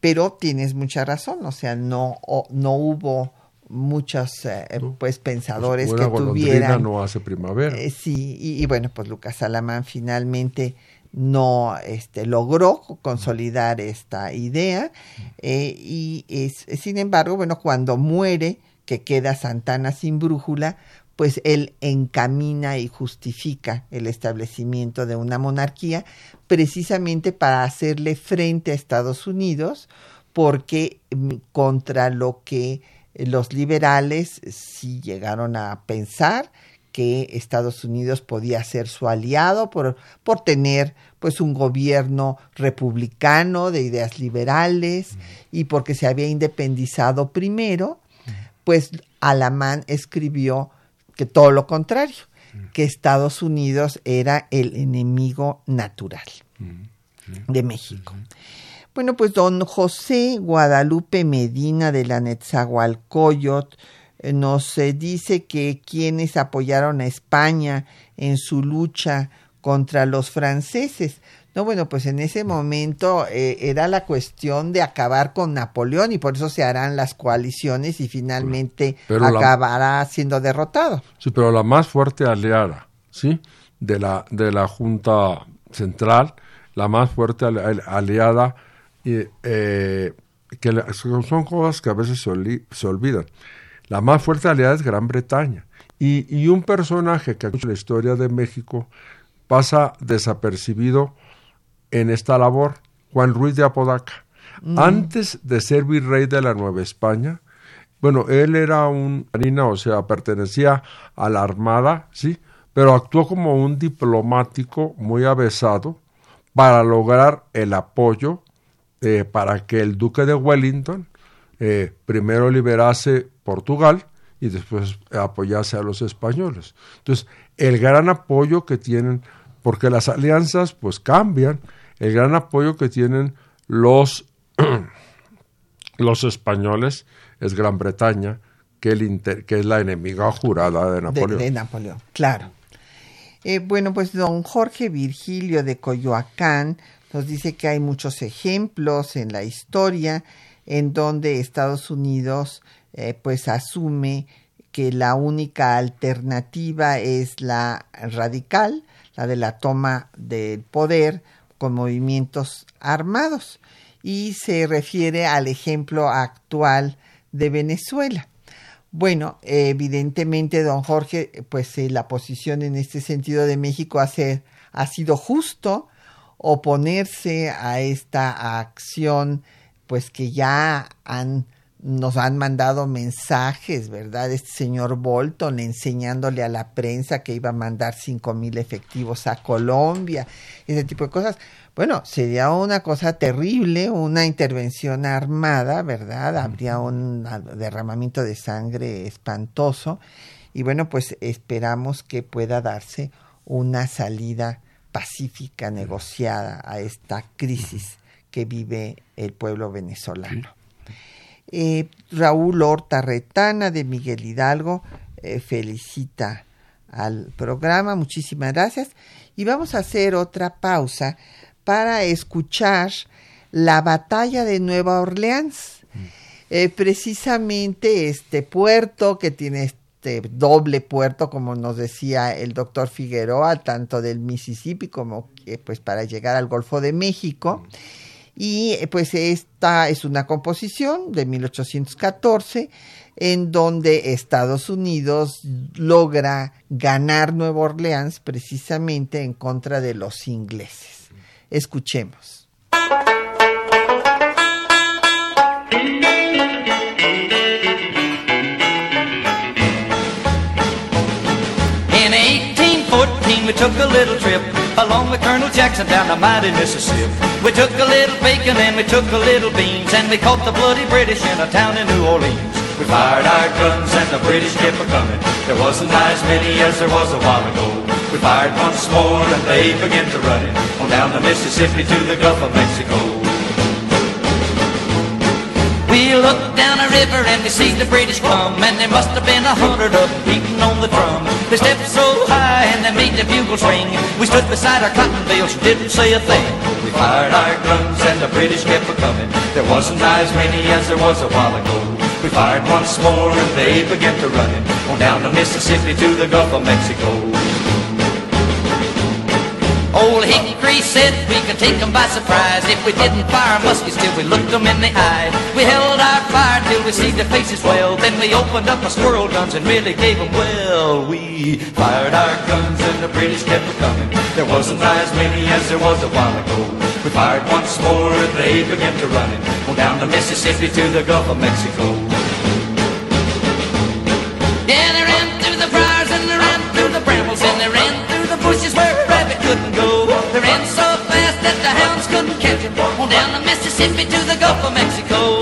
Pero tienes mucha razón, o sea, no, no hubo muchos eh, pues pensadores pues, que tuvieran no hace primavera. Eh, sí y, y, bueno pues Lucas Alamán finalmente no este, logró consolidar esta idea eh, y es, sin embargo, bueno, cuando muere, que queda Santana sin brújula, pues él encamina y justifica el establecimiento de una monarquía precisamente para hacerle frente a Estados Unidos, porque mm, contra lo que los liberales sí llegaron a pensar que Estados Unidos podía ser su aliado por, por tener pues un gobierno republicano de ideas liberales y porque se había independizado primero, pues Alamán escribió que todo lo contrario, que Estados Unidos era el enemigo natural de México. Bueno, pues don José Guadalupe Medina de la Netzahualcoyot eh, nos dice que quienes apoyaron a España en su lucha contra los franceses. No, bueno, pues en ese momento eh, era la cuestión de acabar con Napoleón y por eso se harán las coaliciones y finalmente acabará siendo derrotado. Sí, pero la más fuerte aliada, ¿sí? De la, de la Junta Central, la más fuerte aliada, eh, que son cosas que a veces se olvidan la más fuerte aliada es Gran Bretaña. Y, un personaje que en la historia de México pasa desapercibido en esta labor, Juan Ruiz de Apodaca. Mm. Antes de ser virrey de la Nueva España, bueno, él era un marina, o sea, pertenecía a la Armada, ¿sí? Pero actuó como un diplomático muy avesado para lograr el apoyo eh, para que el duque de Wellington eh, primero liberase Portugal y después apoyase a los españoles. Entonces, el gran apoyo que tienen, porque las alianzas pues cambian, el gran apoyo que tienen los, los españoles es Gran Bretaña que, el que es la enemiga jurada de Napoleón. De, Napoleón, claro. Eh, bueno, pues don Jorge Virgilio de Coyoacán nos dice que hay muchos ejemplos en la historia en donde Estados Unidos eh, pues asume que la única alternativa es la radical, la de la toma del poder con movimientos armados y se refiere al ejemplo actual de Venezuela. Bueno, evidentemente, don Jorge, pues eh, la posición en este sentido de México ha, ha sido justo oponerse a esta acción, pues que ya han nos han mandado mensajes, ¿verdad? Este señor Bolton enseñándole a la prensa que iba a mandar cinco mil efectivos a Colombia, ese tipo de cosas. Bueno, sería una cosa terrible, una intervención armada, ¿verdad? Habría un derramamiento de sangre espantoso. Y bueno, pues esperamos que pueda darse una salida pacífica, negociada a esta crisis que vive el pueblo venezolano. Eh, Raúl Horta Retana de Miguel Hidalgo eh, felicita al programa, muchísimas gracias. Y vamos a hacer otra pausa para escuchar la batalla de Nueva Orleans. Eh, precisamente este puerto que tiene este doble puerto, como nos decía el doctor Figueroa, tanto del Mississippi como pues para llegar al Golfo de México. Y eh, pues esta es una composición de 1814 en donde Estados Unidos logra ganar Nueva Orleans precisamente en contra de los ingleses. Escuchemos. We took a little trip along with Colonel Jackson down the mighty Mississippi. We took a little bacon and we took a little beans and we caught the bloody British in a town in New Orleans. We fired our guns and the British kept a coming. There wasn't as many as there was a while ago. We fired once more and they began to run it on down the Mississippi to the Gulf of Mexico. We looked down a river and we see the British come And there must have been a hundred of them beating on the drum. They stepped so high and they made the bugles ring. We stood beside our cotton bales and didn't say a thing. We fired our guns and the British kept a coming. There wasn't as many as there was a while ago. We fired once more and they began to run it On down the Mississippi to the Gulf of Mexico Old Hickory said we could take 'em by surprise. If we didn't fire muskets till we looked 'em in the eye. We held our fire till we see their faces well Then we opened up our squirrel guns and really gave 'em well. We fired our guns and the British kept coming. There wasn't as many as there was a while ago. We fired once more and they began to run it. On down the Mississippi to the Gulf of Mexico Down the Mississippi to the Gulf of Mexico.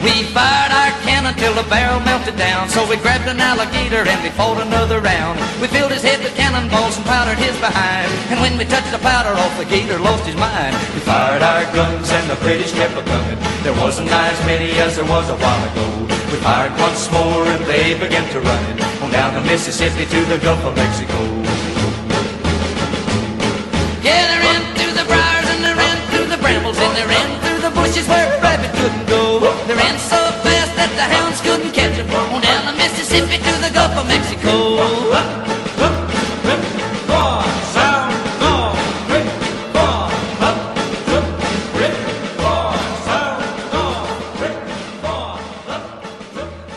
We fired our cannon till the barrel melted down. So we grabbed an alligator and we fought another round. We filled his head with cannonballs and powdered his behind. And when we touched the powder off, the gator lost his mind. We fired our guns and the British kept a coming. There wasn't as many as there was a while ago. We fired once more and they began to run. On down the Mississippi to the Gulf of Mexico bushes where a rabbit couldn't go. They ran so fast that the hounds couldn't catch them On down the Mississippi to the Gulf of Mexico.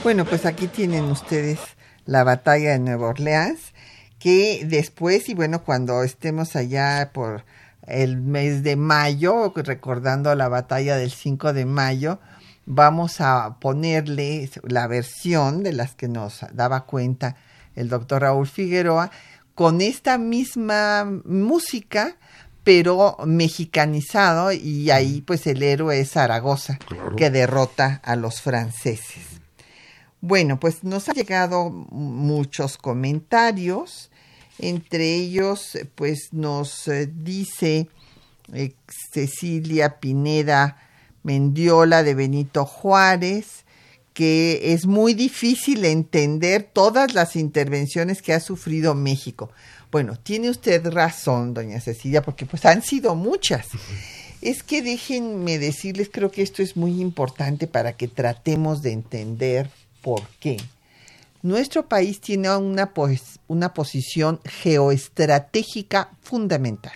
Bueno, pues aquí tienen ustedes la batalla de Nueva Orleans, que después, y bueno, cuando estemos allá por el mes de mayo, recordando la batalla del 5 de mayo, vamos a ponerle la versión de las que nos daba cuenta el doctor Raúl Figueroa, con esta misma música, pero mexicanizado, y ahí pues el héroe es Zaragoza, que derrota a los franceses. Bueno, pues nos han llegado muchos comentarios. Entre ellos, pues nos eh, dice eh, Cecilia Pineda Mendiola, de Benito Juárez, que es muy difícil entender todas las intervenciones que ha sufrido México. Bueno, tiene usted razón, doña Cecilia, porque pues han sido muchas. Es que déjenme decirles, creo que esto es muy importante para que tratemos de entender por qué. Nuestro país tiene una, pues, una posición geoestratégica fundamental.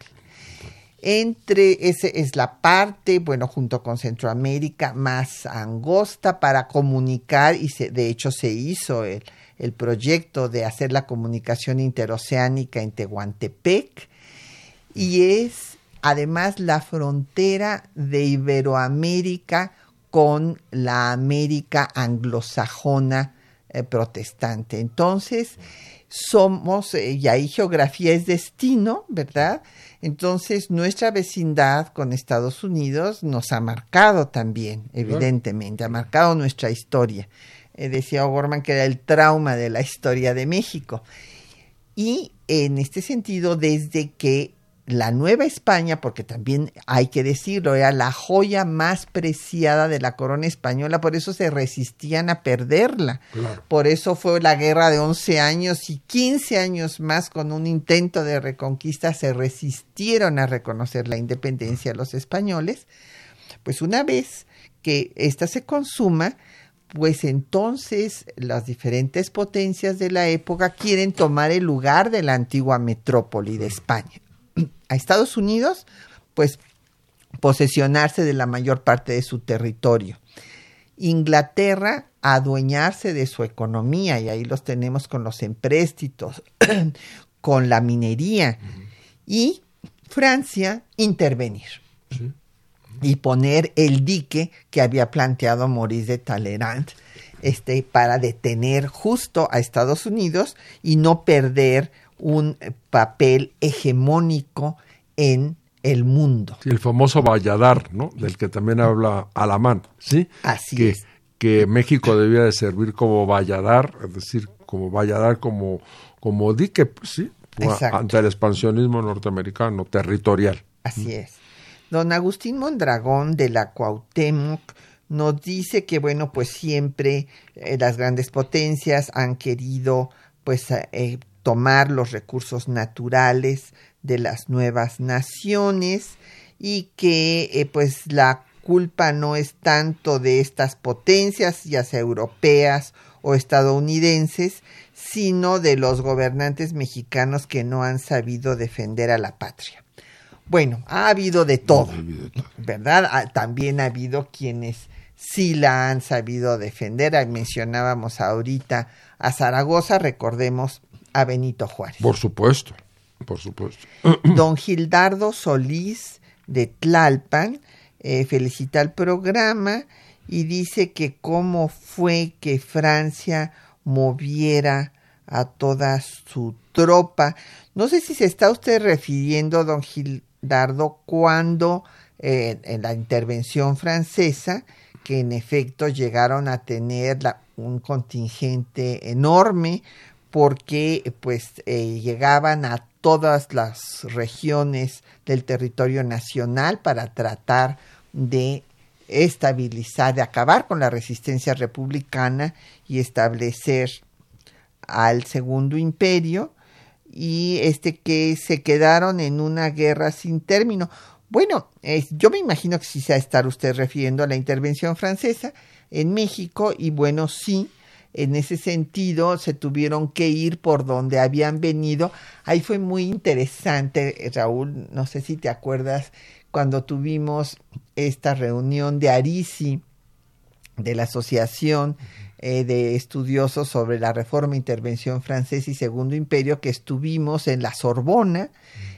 Entre ese es la parte, bueno, junto con Centroamérica más angosta para comunicar y de hecho se hizo el, el, proyecto de hacer la comunicación interoceánica en Tehuantepec y es además la frontera de Iberoamérica con la América anglosajona eh, protestante. Entonces, somos, eh, y ahí geografía es destino, ¿verdad? Entonces, nuestra vecindad con Estados Unidos nos ha marcado también, evidentemente, ha marcado nuestra historia. Eh, decía O'Gorman que era el trauma de la historia de México. Y en este sentido, desde que la Nueva España, porque también hay que decirlo, era la joya más preciada de la corona española, por eso se resistían a perderla. Por eso fue la guerra de 11 años y 15 años más con un intento de reconquista se resistieron a reconocer la independencia de los españoles. Pues una vez que esta se consuma, pues entonces las diferentes potencias de la época quieren tomar el lugar de la antigua metrópoli de España a Estados Unidos, pues posesionarse de la mayor parte de su territorio. Inglaterra adueñarse de su economía, y ahí los tenemos con los empréstitos, con la minería, y Francia intervenir. Y poner el dique que había planteado Maurice de Talleyrand este, para detener justo a Estados Unidos y no perder un papel hegemónico en el mundo. el famoso Valladar, ¿no? Del que también habla Alamán, ¿sí? Así que, es. Que México debía de servir como Valladar, es decir, como Valladar, como, como dique, sí, ante el expansionismo norteamericano, territorial. Así es. Don Agustín Mondragón de la Cuauhtémoc nos dice que, bueno, pues siempre eh, las grandes potencias han querido, pues, eh, tomar los recursos naturales de las nuevas naciones y que eh, pues la culpa no es tanto de estas potencias, ya sea europeas o estadounidenses, sino de los gobernantes mexicanos que no han sabido defender a la patria. Bueno, ha habido de todo, ¿verdad? Ah, también ha habido quienes sí la han sabido defender. Mencionábamos ahorita a Zaragoza, recordemos a Benito Juárez. Por supuesto, por supuesto. Don Gildardo Solís de Tlalpan eh, felicita el programa y dice que cómo fue que Francia moviera a toda su tropa. No sé si se está usted refiriendo, don Gildardo, cuando eh, en la intervención francesa, que en efecto llegaron a tener un contingente enorme porque pues eh, llegaban a todas las regiones del territorio nacional para tratar de estabilizar, de acabar con la resistencia republicana y establecer al segundo imperio y este que se quedaron en una guerra sin término. Bueno, yo me imagino que sí se va a estar usted refiriendo a la intervención francesa en México y bueno, sí, en ese sentido se tuvieron que ir por donde habían venido. Ahí fue muy interesante, Raúl, no sé si te acuerdas, cuando tuvimos esta reunión de Arisi, de la Asociación eh, de Estudiosos sobre la Reforma, Intervención Francesa y Segundo Imperio, que estuvimos en la Sorbona,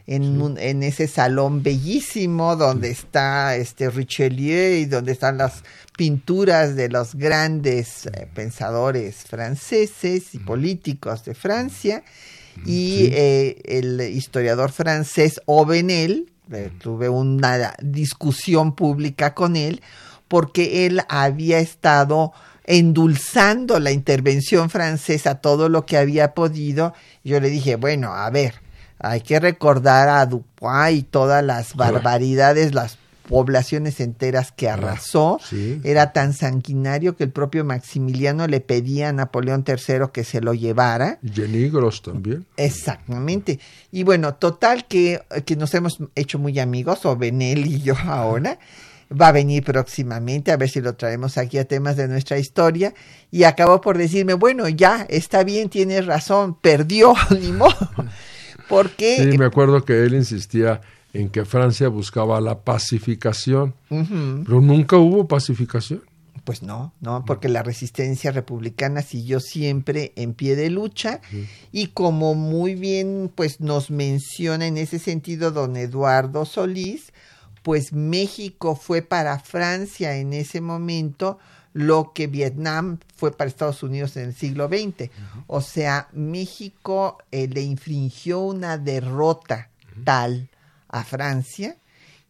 en, en ese salón bellísimo donde está este Richelieu y donde están las pinturas de los grandes eh, pensadores franceses y políticos de Francia. Y eh, el historiador francés Ovenel, eh, tuve una discusión pública con él porque él había estado endulzando la intervención francesa todo lo que había podido. Yo le dije, bueno, a ver, hay que recordar a Dupont y todas las barbaridades, las poblaciones enteras que arrasó. sí. Era tan sanguinario que el propio Maximiliano le pedía a Napoleón III que se lo llevara. Y Genigros también. Exactamente. Y bueno, total que, que nos hemos hecho muy amigos, o Benel y yo ahora. Va a venir próximamente, a ver si lo traemos aquí a temas de nuestra historia. Y acabó por decirme, bueno, ya, está bien, tienes razón, perdió, ni modo. Porque Sí, me acuerdo que él insistía en que Francia buscaba la pacificación, pero nunca hubo pacificación. Pues no, no, porque la resistencia republicana siguió siempre en pie de lucha y como muy bien pues nos menciona en ese sentido don Eduardo Solís, pues México fue para Francia en ese momento lo que Vietnam fue para Estados Unidos en el siglo XX. O sea, México eh, le infringió una derrota tal a Francia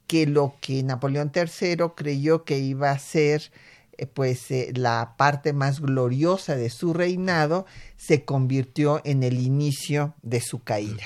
que lo que Napoleón III creyó que iba a ser eh, pues eh, la parte más gloriosa de su reinado se convirtió en el inicio de su caída.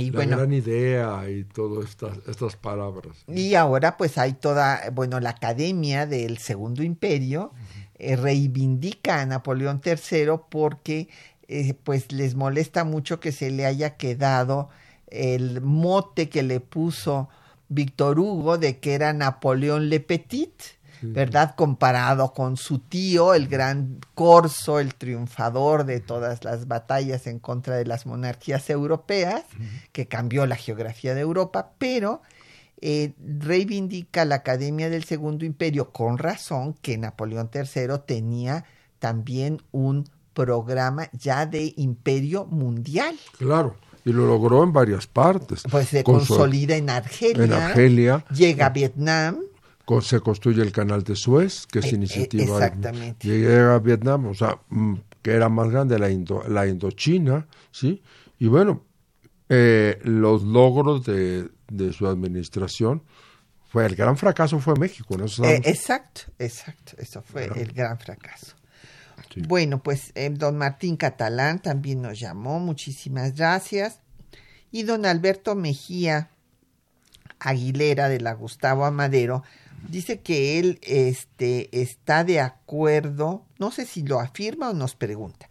Y la bueno, gran idea y todas estas, estas palabras. y ahora pues hay toda, bueno, la Academia del Segundo Imperio eh, reivindica a Napoleón III porque eh, pues les molesta mucho que se le haya quedado el mote que le puso Víctor Hugo de que era Napoleón Le Petit, ¿verdad? Comparado con su tío, el gran Corso, el triunfador de todas las batallas en contra de las monarquías europeas, que cambió la geografía de Europa, pero eh, reivindica la Academia del Segundo Imperio con razón que Napoleón III tenía también un programa ya de imperio mundial. Claro, y lo logró en varias partes. Pues se Con su- consolida en Argelia, en Argelia. llega a Vietnam, se construye el canal de Suez, que es iniciativa. exactamente. Llega a Vietnam, o sea, mm, que era más grande la, Indo- la Indochina, ¿sí? Y bueno, eh, los logros de, de su administración, fue el gran fracaso fue México, ¿no? Eh, exacto, exacto, eso fue el gran fracaso. Bueno, pues eh, don Martín Catalán también nos llamó, muchísimas gracias. Y don Alberto Mejía Aguilera de la Gustavo Amadero dice que él este, está de acuerdo, no sé si lo afirma o nos pregunta,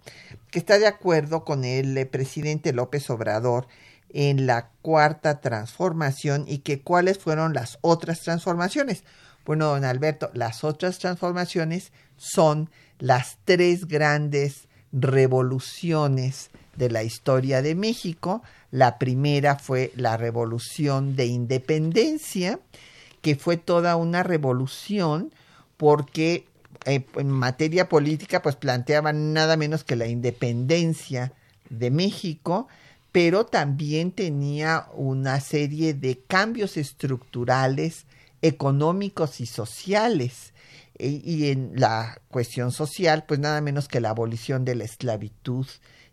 que está de acuerdo con el eh, presidente López Obrador en la cuarta transformación y que cuáles fueron las otras transformaciones. Bueno, don Alberto, las otras transformaciones son las tres grandes revoluciones de la historia de México. La primera fue la revolución de independencia, que fue toda una revolución porque eh, en materia política pues planteaban nada menos que la independencia de México, pero también tenía una serie de cambios estructurales económicos y sociales. E- y en la cuestión social, pues nada menos que la abolición de la esclavitud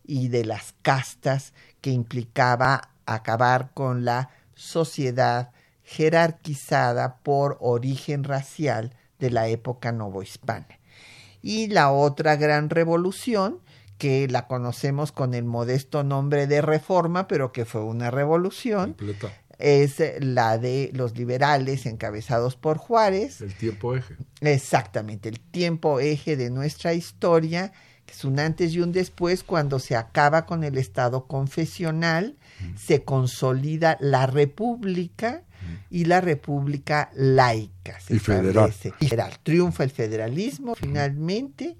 y de las castas que implicaba acabar con la sociedad jerarquizada por origen racial de la época novohispana. Y la otra gran revolución, que la conocemos con el modesto nombre de reforma, pero que fue una revolución, Completa. es la de los liberales encabezados por Juárez. El tiempo eje. Exactamente, el tiempo eje de nuestra historia, que es un antes y un después, cuando se acaba con el Estado confesional, se consolida la república y la república laica. se Y federal. establece. Y federal. Triunfa el federalismo finalmente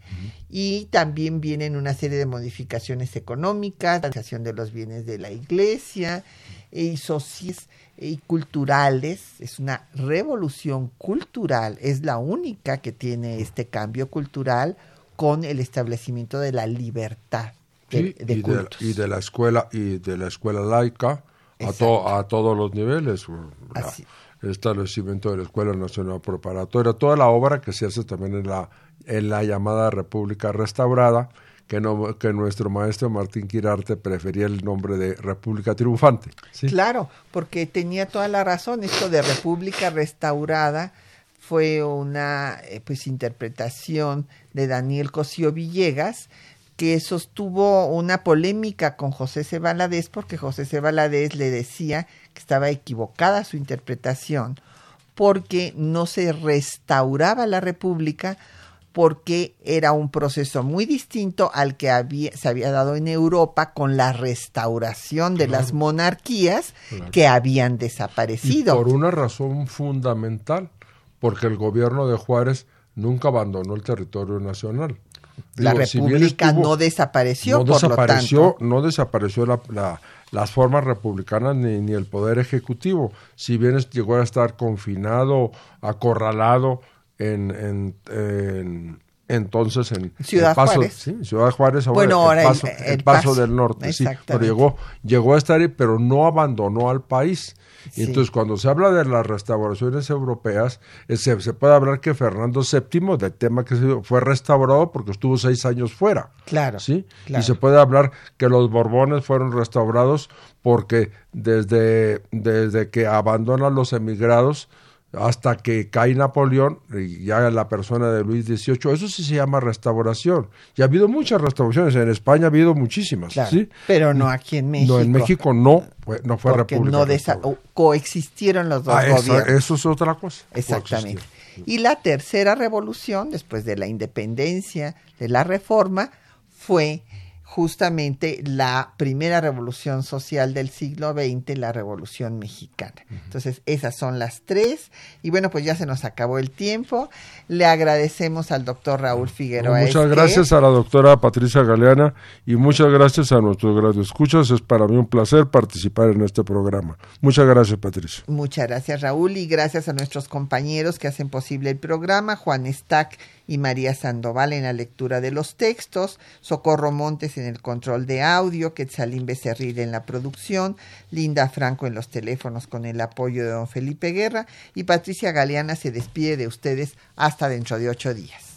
y también vienen una serie de modificaciones económicas, la de los bienes de la iglesia y sociales y culturales. Es una revolución cultural, es la única que tiene este cambio cultural con el establecimiento de la libertad de, Sí, de y, de, cultos. y de la escuela y de la escuela laica a, to- a todos los niveles La- establecimiento de la escuela nacional preparatoria toda la obra que se hace también en la en la llamada República restaurada que no que nuestro maestro Martín Quirarte prefería el nombre de República triunfante ¿sí? Claro, porque tenía toda la razón. Esto de República Restaurada fue una eh, pues interpretación de Daniel Cosío Villegas que sostuvo una polémica con José C. Valadez porque José C. Valadez le decía que estaba equivocada su interpretación porque no se restauraba la república porque era un proceso muy distinto al que había, se había dado en Europa con la restauración de las monarquías que habían desaparecido. Y por una razón fundamental, porque el gobierno de Juárez nunca abandonó el territorio nacional. La república no desapareció, no por desapareció, lo tanto. no desapareció la, la, las formas republicanas ni, ni, el poder ejecutivo. Si bien llegó a estar confinado, acorralado en, en, en entonces en Ciudad el paso, Juárez. Sí, Ciudad Juárez, ahora bueno, ahora el, paso, el, el, el paso, paso, del norte, sí, pero llegó, llegó a estar ahí, pero no abandonó al país. Sí. Y entonces cuando se habla de las restauraciones europeas, se, se, puede hablar que Fernando VII, del tema que se, fue restaurado porque estuvo seis años fuera. Claro, ¿sí? claro. Y se puede hablar que los Borbones fueron restaurados porque desde, desde que abandonan los emigrados, hasta que cae Napoleón y ya la persona de Luis XVIII, eso sí se llama restauración. Y ha habido muchas restauraciones, en España ha habido muchísimas, claro, ¿sí? Pero no aquí en México. No, en México no, fue, no fue porque república. no desa coexistieron los dos ah, gobiernos. Eso, es otra cosa. Exactamente. Y la tercera revolución, después de la independencia, de la reforma, fue justamente la primera revolución social del siglo XX, la revolución mexicana. Entonces, esas son las tres. Y bueno, pues ya se nos acabó el tiempo. Le agradecemos al doctor Raúl Figueroa. Muchas Esquer. gracias a la doctora Patricia Galeana y muchas gracias a nuestros radioescuchas. Es para mí un placer participar en este programa. Muchas gracias, Patricia. Muchas gracias, Raúl, y gracias a nuestros compañeros que hacen posible el programa, Juan Stack y María Sandoval en la lectura de los textos, Socorro Montes en el control de audio, Quetzalín Becerril en la producción, Linda Franco en los teléfonos con el apoyo de don Felipe Guerra y Patricia Galeana se despide de ustedes hasta dentro de ocho días.